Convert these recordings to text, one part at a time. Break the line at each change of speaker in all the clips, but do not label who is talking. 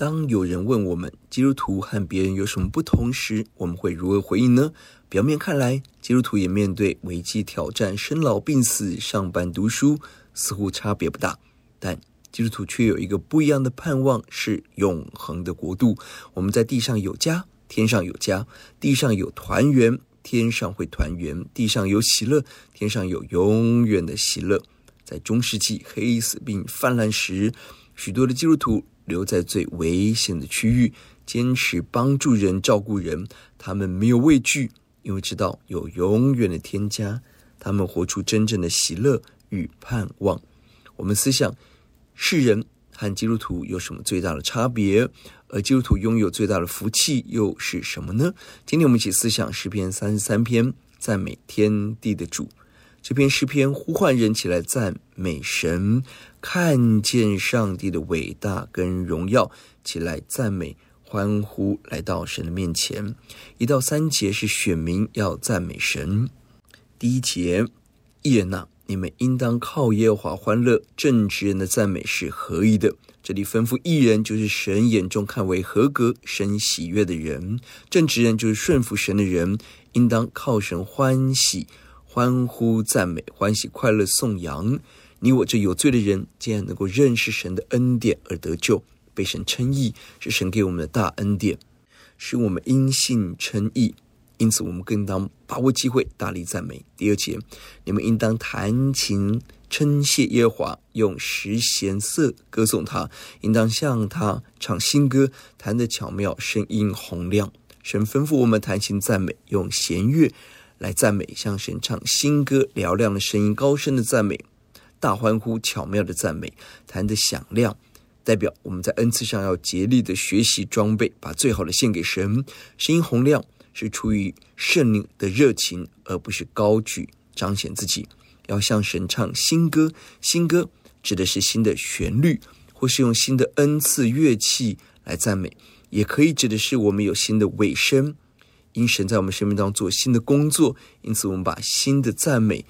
当有人问我们基督徒和别人有什么不同时，我们会如何回应呢？表面看来，基督徒也面对危机挑战，生老病死，上班读书，似乎差别不大。但基督徒却有一个不一样的盼望，是永恒的国度。我们在地上有家。天上有家，地上有团圆，天上会团圆；地上有喜乐，天上有永远的喜乐。在中世纪黑死病泛滥时，许多的基督徒留在最危险的区域，坚持帮助人、照顾人。他们没有畏惧，因为知道有永远的添加。他们活出真正的喜乐与盼望。我们思想世人和基督徒有什么最大的差别？而基督徒拥有最大的福气又是什么呢？今天我们一起思想诗篇三十三篇，赞美天地的主。这篇诗篇呼唤人起来赞美神，看见上帝的伟大跟荣耀，起来赞美、欢呼，来到神的面前。一到三节是选民要赞美神。第一节，义人哪，你们应当靠耶和华欢乐，正直人的赞美是合宜的。这里吩咐义人，就是神眼中看为合格、神喜悦的人；正直人就是顺服神的人，应当靠神欢喜、欢呼、赞美、欢喜、快乐、颂扬。你我这有罪的人，竟然能够认识神的恩典而得救，被神称义，是神给我们的大恩典，使我们因信称义。因此，我们更当把握机会，大力赞美。第二节，你们应当弹琴。称谢耶和华，用十弦瑟歌颂他，应当向他唱新歌，弹得巧妙，声音洪亮。神吩咐我们弹琴赞美，用弦乐来赞美，向神唱新歌，嘹亮的声音，高声的赞美，大欢呼，巧妙的赞美，弹得响亮，代表我们在恩赐上要竭力的学习装备，把最好的献给神。声音洪亮是出于圣灵的热情，而不是高举彰显自己。要向神唱新歌，新歌指的是新的旋律，或是用新的恩赐乐器来赞美，也可以指的是我们有新的尾声，因神在我们生命当中做新的工作，因此我们把新的赞美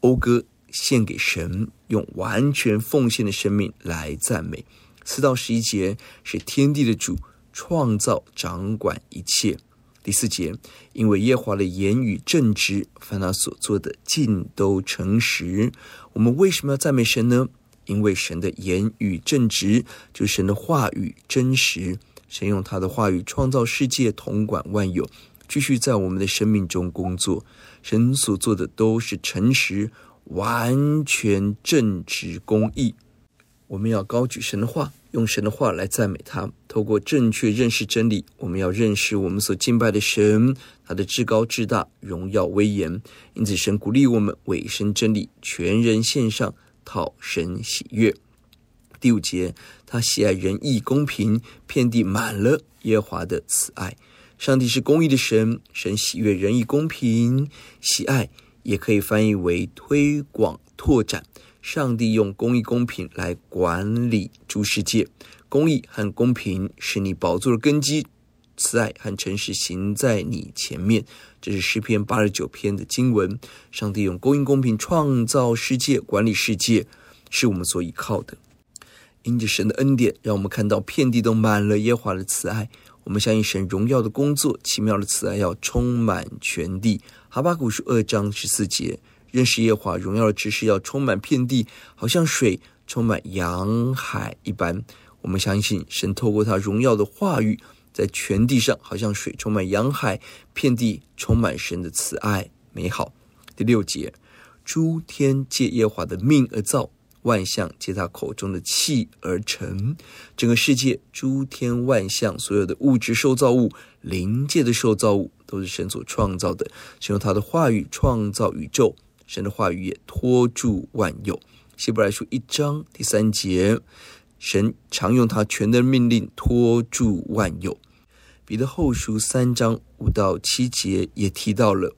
讴歌献给神，用完全奉献的生命来赞美。四到十一节是天地的主创造掌管一切。第四节，因为耶华的言语正直，凡他所做的尽都诚实。我们为什么要赞美神呢？因为神的言语正直，就神的话语真实。神用他的话语创造世界，统管万有，继续在我们的生命中工作。神所做的都是诚实、完全正直、公义。我们要高举神的话。用神的话来赞美他，透过正确认识真理，我们要认识我们所敬拜的神，他的至高至大、荣耀威严。因此，神鼓励我们委身真理，全人献上，讨神喜悦。第五节，他喜爱仁义公平，遍地满了耶华的慈爱。上帝是公义的神，神喜悦仁义公平，喜爱也可以翻译为推广拓展。上帝用公义、公平来管理诸世界，公义和公平是你宝座的根基，慈爱和诚实行在你前面。这是诗篇八十九篇的经文。上帝用公义、公平创造世界，管理世界，是我们所依靠的。因着神的恩典，让我们看到遍地都满了耶和华的慈爱。我们相信神荣耀的工作，奇妙的慈爱要充满全地。哈巴谷书二章十四节。认识耶和华荣耀的知识要充满遍地，好像水充满洋海一般。我们相信神透过他荣耀的话语，在全地上好像水充满洋海，遍地充满神的慈爱美好。第六节，诸天借耶和华的命而造，万象皆他口中的气而成。整个世界，诸天万象，所有的物质受造物、灵界的受造物，都是神所创造的。神用他的话语创造宇宙，神的话语也托住万有。希伯来书一章第三节。神常用他全能的命令托住万有。彼得后书三章五到七节也提到了，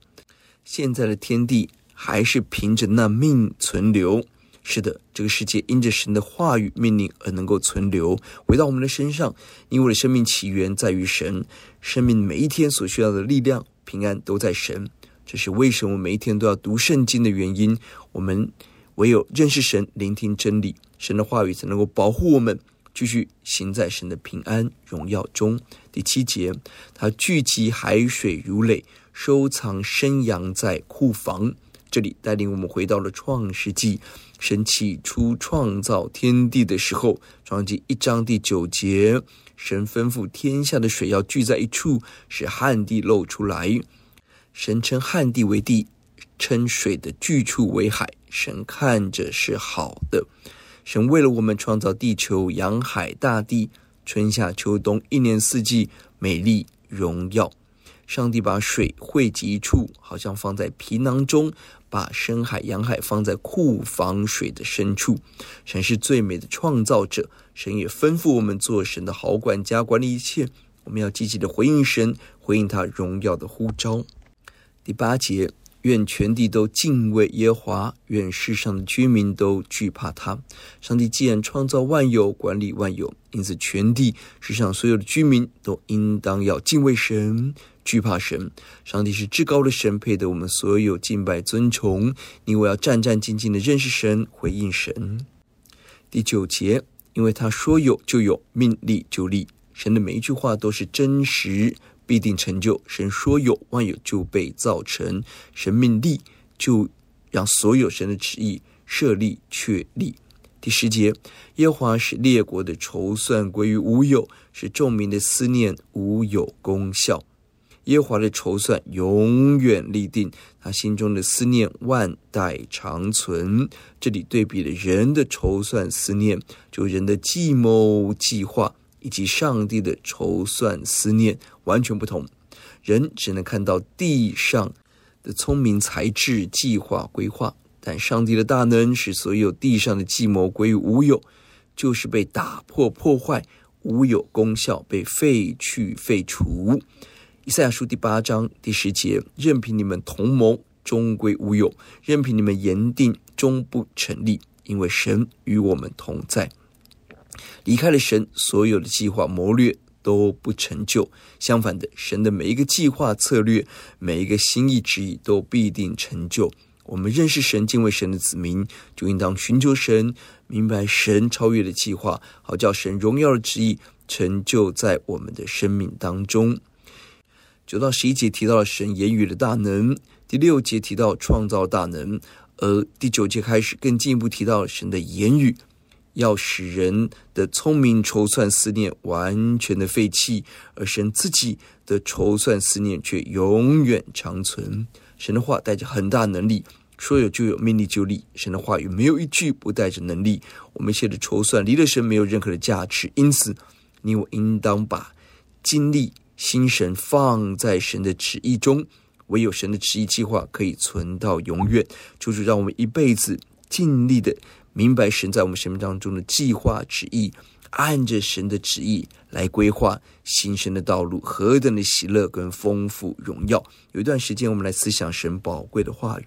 现在的天地还是凭着那命存留。是的，这个世界因着神的话语命令而能够存留，回到我们的身上。因为我的生命起源在于神，生命每一天所需要的力量、平安都在神。这是为什么每一天都要读圣经的原因。我们唯有认识神，聆听真理。神的话语才能够保护我们，继续行在神的平安荣耀中。第七节，他聚集海水如垒，收藏生羊在库房。这里带领我们回到了创世纪，神起初创造天地的时候，创世纪一章第九节，神吩咐天下的水要聚在一处，使旱地露出来。神称旱地为地，称水的聚处为海。神看着是好的。神为了我们创造地球、洋海、大地，春夏秋冬，一年四季，美丽荣耀。上帝把水汇集处，好像放在皮囊中；把深海、洋海放在库房水的深处。神是最美的创造者，神也吩咐我们做神的好管家，管理一切。我们要积极的回应神，回应他荣耀的呼召。第八节。愿全地都敬畏耶华，愿世上的居民都惧怕他。上帝既然创造万有，管理万有，因此全地世上所有的居民都应当要敬畏神，惧怕神。上帝是至高的神，配得我们所有敬拜尊崇。你我要战战兢兢的认识神，回应神。第九节，因为他说有就有，命立就立。神的每一句话都是真实。必定成就。神说有，万有就被造成；神命立，就让所有神的旨意设立确立。第十节，耶和华使列国的筹算归于无有，使众民的思念无有功效。耶华的筹算永远立定，他心中的思念万代长存。这里对比了人的筹算思念，就人的计谋计划。以及上帝的筹算思念完全不同，人只能看到地上的聪明才智、计划规划，但上帝的大能使所有地上的计谋归于无有，就是被打破、破坏，无有功效，被废去、废除。以赛亚书第八章第十节：任凭你们同谋，终归无有；任凭你们言定，终不成立，因为神与我们同在。离开了神，所有的计划谋略都不成就。相反的，神的每一个计划策略，每一个心意旨意都必定成就。我们认识神、敬畏神的子民，就应当寻求神，明白神超越的计划，好叫神荣耀的旨意成就在我们的生命当中。九到十一节提到了神言语的大能，第六节提到创造大能，而第九节开始更进一步提到神的言语。要使人的聪明筹算思念完全的废弃，而神自己的筹算思念却永远长存。神的话带着很大能力，说有就有，命立就立。神的话语没有一句不带着能力。我们一切的筹算离了神没有任何的价值，因此你我应当把精力、心神放在神的旨意中。唯有神的旨意计划可以存到永远。就是让我们一辈子尽力的。明白神在我们生命当中的计划旨意，按着神的旨意来规划新生的道路，何等的喜乐跟丰富荣耀！有一段时间，我们来思想神宝贵的话语。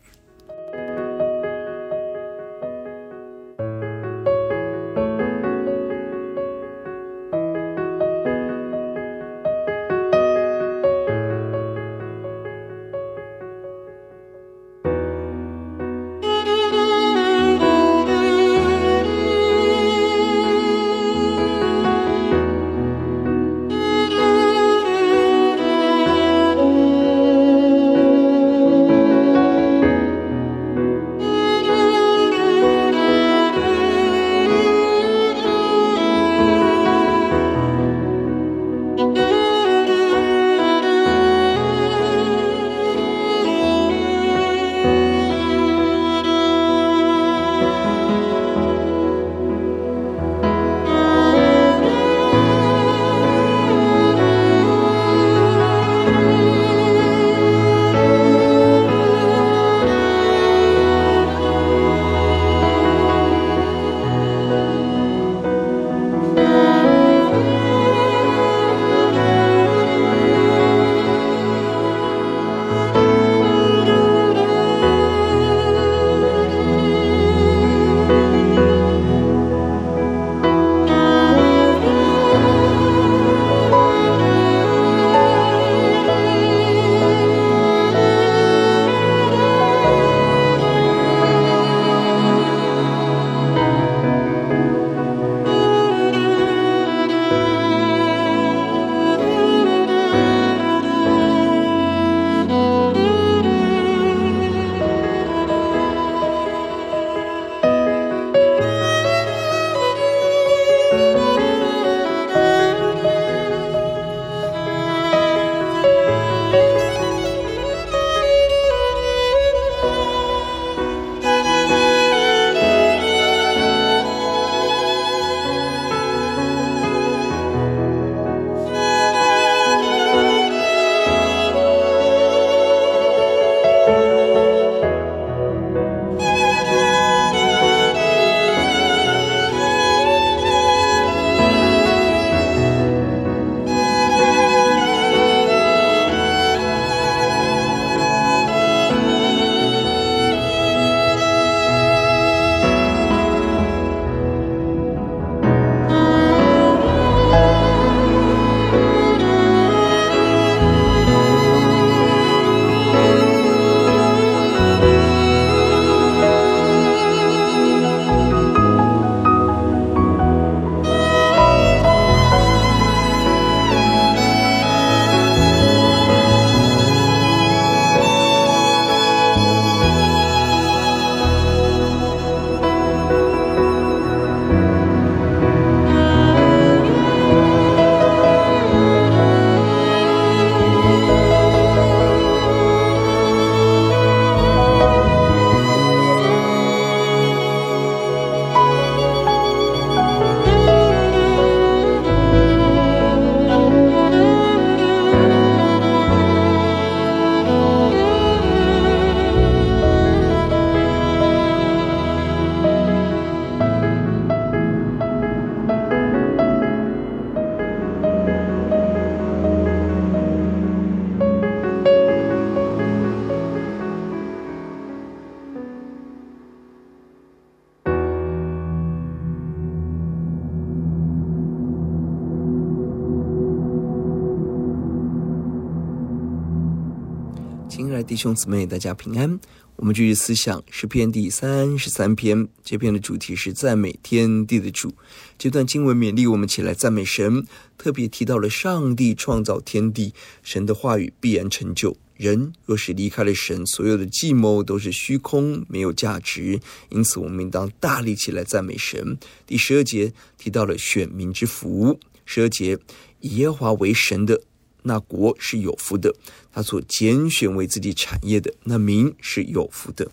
亲爱的弟兄姊妹，大家平安。我们继续思想诗篇第三十三篇，这篇的主题是赞美天地的主。这段经文勉励我们起来赞美神，特别提到了上帝创造天地，神的话语必然成就。人若是离开了神，所有的计谋都是虚空，没有价值。因此，我们应当大力起来赞美神。第十二节提到了选民之福。十二节以耶华为神的那国是有福的，他所拣选为自己产业的那民是有福的。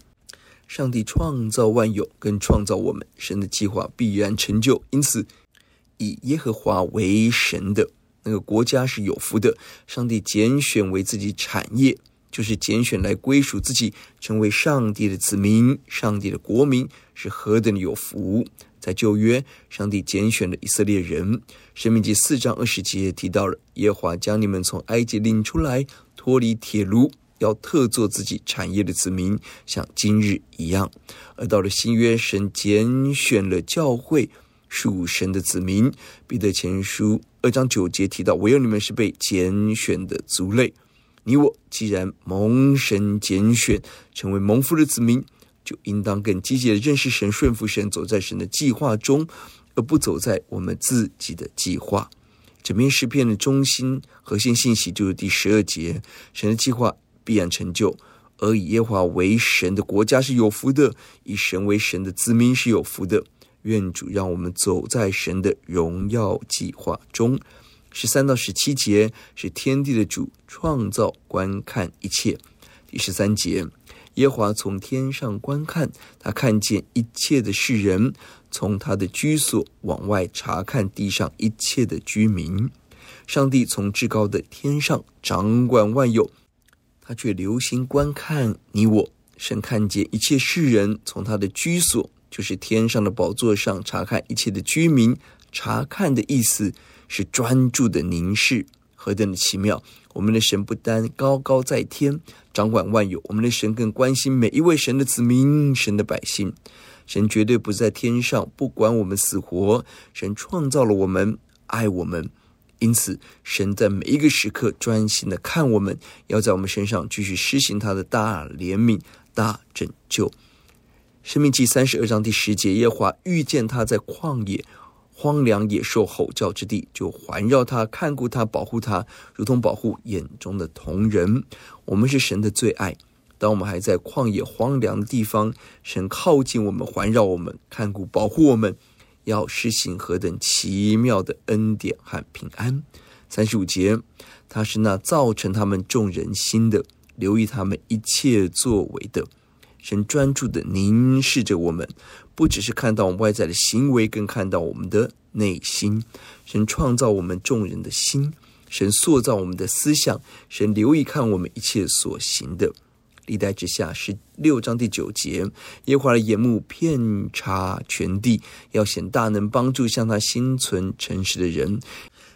上帝创造万有，跟创造我们，神的计划必然成就。因此，以耶和华为神的。那个国家是有福的，上帝拣选为自己产业，就是拣选来归属自己，成为上帝的子民，上帝的国民是何等的有福！在旧约，上帝拣选了以色列人，申命记四章二十节提到了耶和华将你们从埃及领出来，脱离铁炉，要特作自己产业的子民，像今日一样。而到了新约，神拣选了教会。属神的子民，彼得前书二章九节提到：“唯有你们是被拣选的族类。你我既然蒙神拣选，成为蒙福的子民，就应当更积极的认识神、顺服神，走在神的计划中，而不走在我们自己的计划。”整篇诗篇的中心核心信息就是第十二节：神的计划必然成就，而以耶华为神的国家是有福的，以神为神的子民是有福的。愿主让我们走在神的荣耀计划中。十三到十七节是天地的主创造观看一切。第十三节，耶华从天上观看，他看见一切的世人，从他的居所往外查看地上一切的居民。上帝从至高的天上掌管万有，他却留心观看你我。神看见一切世人，从他的居所。就是天上的宝座上查看一切的居民，查看的意思是专注的凝视，何等的奇妙！我们的神不单高高在天，掌管万有，我们的神更关心每一位神的子民、神的百姓。神绝对不在天上，不管我们死活。神创造了我们，爱我们，因此神在每一个时刻专心的看我们，要在我们身上继续施行他的大怜悯、大拯救。生命记三十二章第十节，耶华遇见他在旷野荒凉野兽吼叫之地，就环绕他，看顾他，保护他，如同保护眼中的瞳人。我们是神的最爱。当我们还在旷野荒凉的地方，神靠近我们，环绕我们，看顾保护我们，要施行何等奇妙的恩典和平安。三十五节，他是那造成他们众人心的，留意他们一切作为的。神专注地凝视着我们，不只是看到我们外在的行为，更看到我们的内心。神创造我们众人的心，神塑造我们的思想，神留意看我们一切所行的。历代志下十六章第九节，耶和华的眼目遍察全地，要显大能帮助向他心存诚实的人。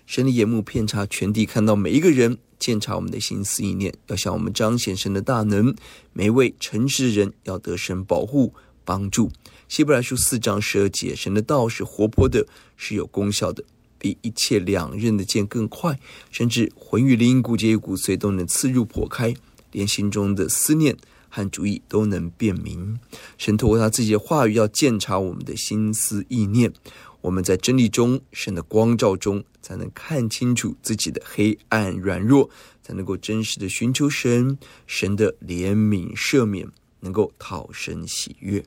神的眼目遍察全地，看到每一个人。鉴察我们的心思意念，要向我们彰显神的大能。每位诚实的人要得神保护帮助。希伯来书四章十二节，神的道是活泼的，是有功效的，比一切两刃的剑更快，甚至魂与灵、骨节与骨髓都能刺入破开，连心中的思念和主意都能辨明。神透过他自己的话语，要鉴察我们的心思意念。我们在真理中，神的光照中，才能看清楚自己的黑暗软弱，才能够真实的寻求神，神的怜悯赦免，能够讨神喜悦。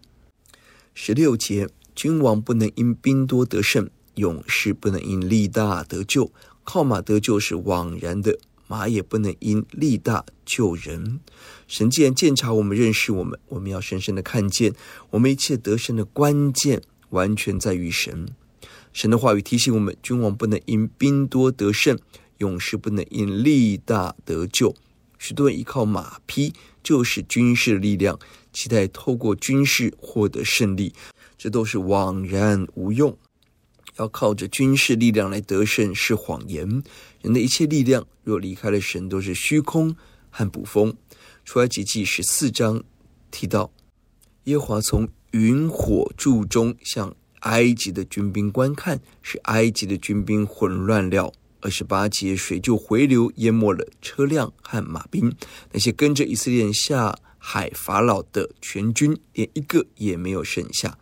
十六节，君王不能因兵多得胜，勇士不能因力大得救。靠马得救是枉然的，马也不能因力大救人。神既然鉴察我们，认识我们，我们要深深的看见，我们一切得胜的关键，完全在于神。神的话语提醒我们：君王不能因兵多得胜，勇士不能因力大得救。许多人依靠马匹，就是军事力量，期待透过军事获得胜利，这都是枉然无用。要靠着军事力量来得胜是谎言。人的一切力量若离开了神，都是虚空和捕风。出埃及记十四章提到，耶华从云火柱中向埃及的军兵观看，使埃及的军兵混乱了，二十八节，水就回流，淹没了车辆和马兵，那些跟着以色列人下海法老的全军，连一个也没有剩下。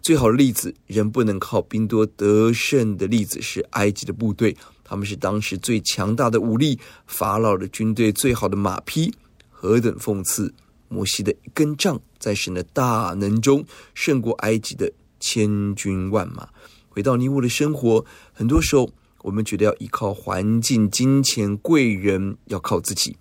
最好的例子，人不能靠兵多得胜的例子是埃及的部队，他们是当时最强大的武力，法老的军队最好的马匹，何等讽刺！摩西的一根杖，在神的大能中胜过埃及的千军万马。回到你我的生活，很多时候我们觉得要依靠环境、金钱、贵人，要靠自己。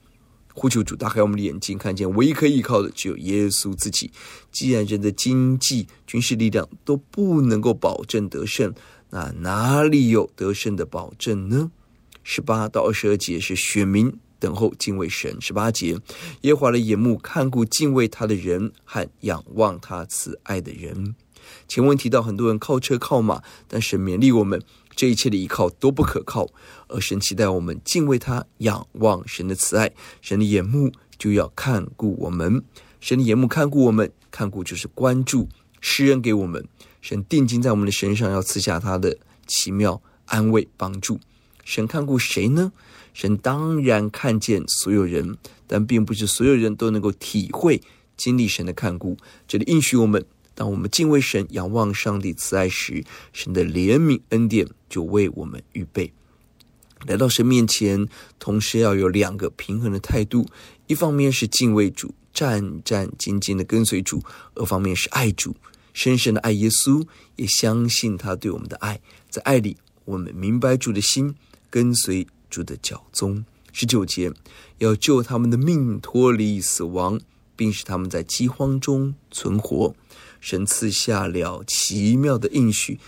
呼求主打开我们的眼睛，看见唯一可以依靠的只有耶稣自己。既然人的经济、军事力量都不能够保证得胜，那哪里有得胜的保证呢？十八到二十二节是选民等候敬畏神。十八节，耶和华的眼目看顾敬畏他的人和仰望他慈爱的人。前文提到很多人靠车靠马，但神勉励我们。这一切的依靠都不可靠，而神期待我们敬畏他，仰望神的慈爱，神的眼目就要看顾我们。神的眼目看顾我们，看顾就是关注，施恩给我们。神定睛在我们的身上，要赐下他的奇妙安慰帮助。神看顾谁呢？神当然看见所有人，但并不是所有人都能够体会经历神的看顾。这里应许我们。当我们敬畏神、仰望上帝慈爱时，神的怜悯恩典就为我们预备。来到神面前，同时要有两个平衡的态度：一方面是敬畏主、战战兢兢的跟随主；二方面是爱主、深深的爱耶稣，也相信他对我们的爱。在爱里，我们明白主的心，跟随主的脚踪。十九节，要救他们的命脱离死亡，并使他们在饥荒中存活。神赐下了奇妙的应许，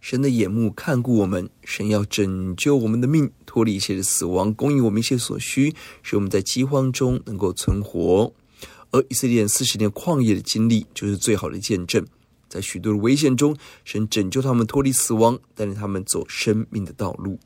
神的眼目看顾我们，神要拯救我们的命，脱离一切的死亡，供应我们一切所需，使我们在饥荒中能够存活。而以色列人四十年旷野的经历，就是最好的见证。在许多的危险中，神拯救他们脱离死亡，带领他们走生命的道路。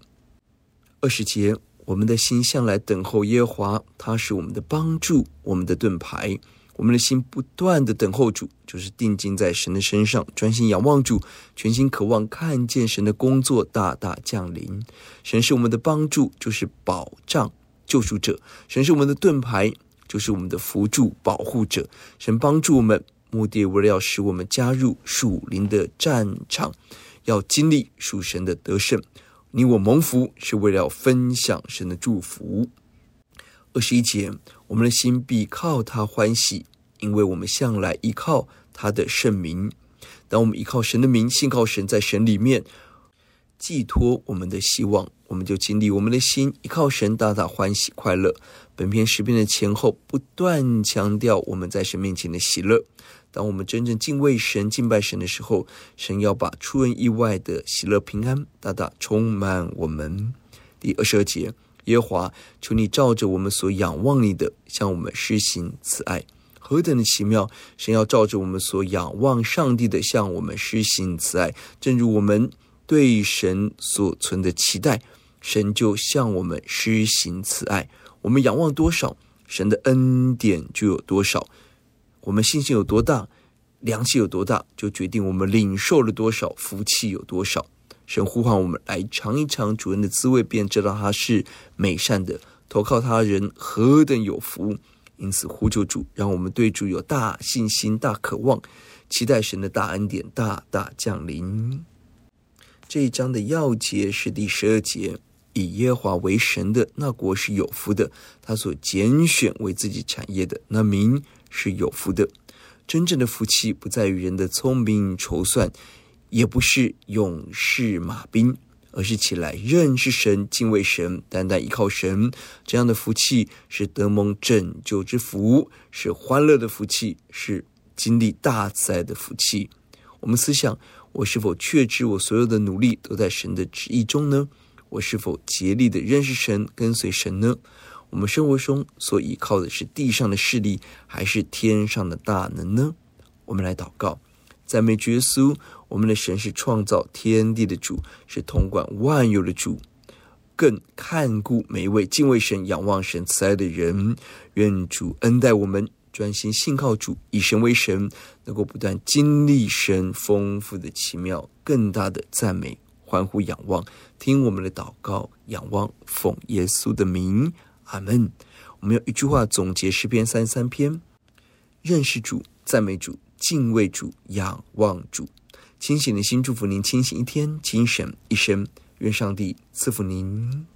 二十节，我们的心向来等候耶和华，他是我们的帮助，我们的盾牌。我们的心不断的等候主，就是定睛在神的身上，专心仰望主，全心渴望看见神的工作大大降临。神是我们的帮助，就是保障救赎者；神是我们的盾牌，就是我们的扶助保护者。神帮助我们，目的为了要使我们加入属灵的战场，要经历属神的得胜。你我蒙福，是为了要分享神的祝福。二十一节，我们的心必靠他欢喜，因为我们向来依靠他的圣名。当我们依靠神的名，信靠神，在神里面寄托我们的希望，我们就经历我们的心依靠神，大大欢喜快乐。本篇诗篇的前后不断强调我们在神面前的喜乐。当我们真正敬畏神、敬拜神的时候，神要把出人意外的喜乐平安大大充满我们。第二十二节。耶和华，求你照着我们所仰望你的，向我们施行慈爱，何等的奇妙！神要照着我们所仰望上帝的，向我们施行慈爱，正如我们对神所存的期待，神就向我们施行慈爱。我们仰望多少，神的恩典就有多少；我们信心有多大，良气有多大，就决定我们领受了多少，福气有多少。神呼唤我们来尝一尝主恩的滋味，便知道他是美善的。投靠他人何等有福！因此呼求主，让我们对主有大信心、大渴望，期待神的大恩典大大降临。这一章的要节是第十二节：以耶华为神的那国是有福的，他所拣选为自己产业的那民是有福的。真正的福气不在于人的聪明筹算。也不是勇士马兵，而是起来认识神、敬畏神、单单依靠神。这样的福气是得蒙拯救之福，是欢乐的福气，是经历大慈爱的福气。我们思想：我是否确知我所有的努力都在神的旨意中呢？我是否竭力的认识神、跟随神呢？我们生活中所依靠的是地上的势力，还是天上的大能呢？我们来祷告。赞美耶稣，我们的神是创造天地的主，是统管万有的主，更看顾每一位敬畏神仰望神慈爱的人，愿主恩待我们，专心信靠主，以神为神。能够不断经历神丰富的奇妙，更大的赞美，
欢呼仰望，听我们的祷告，仰望，奉耶稣的名。阿门。我们用一句话总结诗篇三三篇，认识主，赞美主，敬畏主，仰望主。清醒的心祝福您清醒一天精神一生。愿上帝赐福您。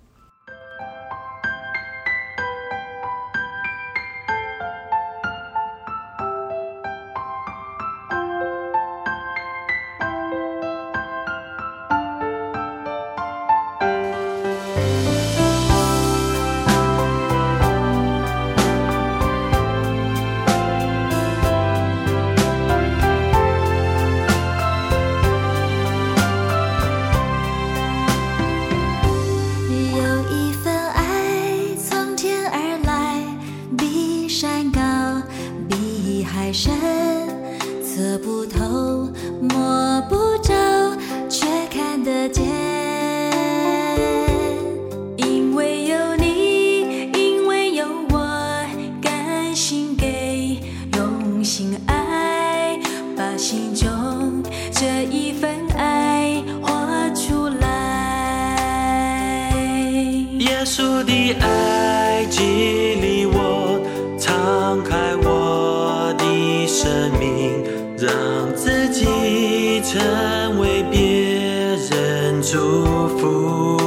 祝福。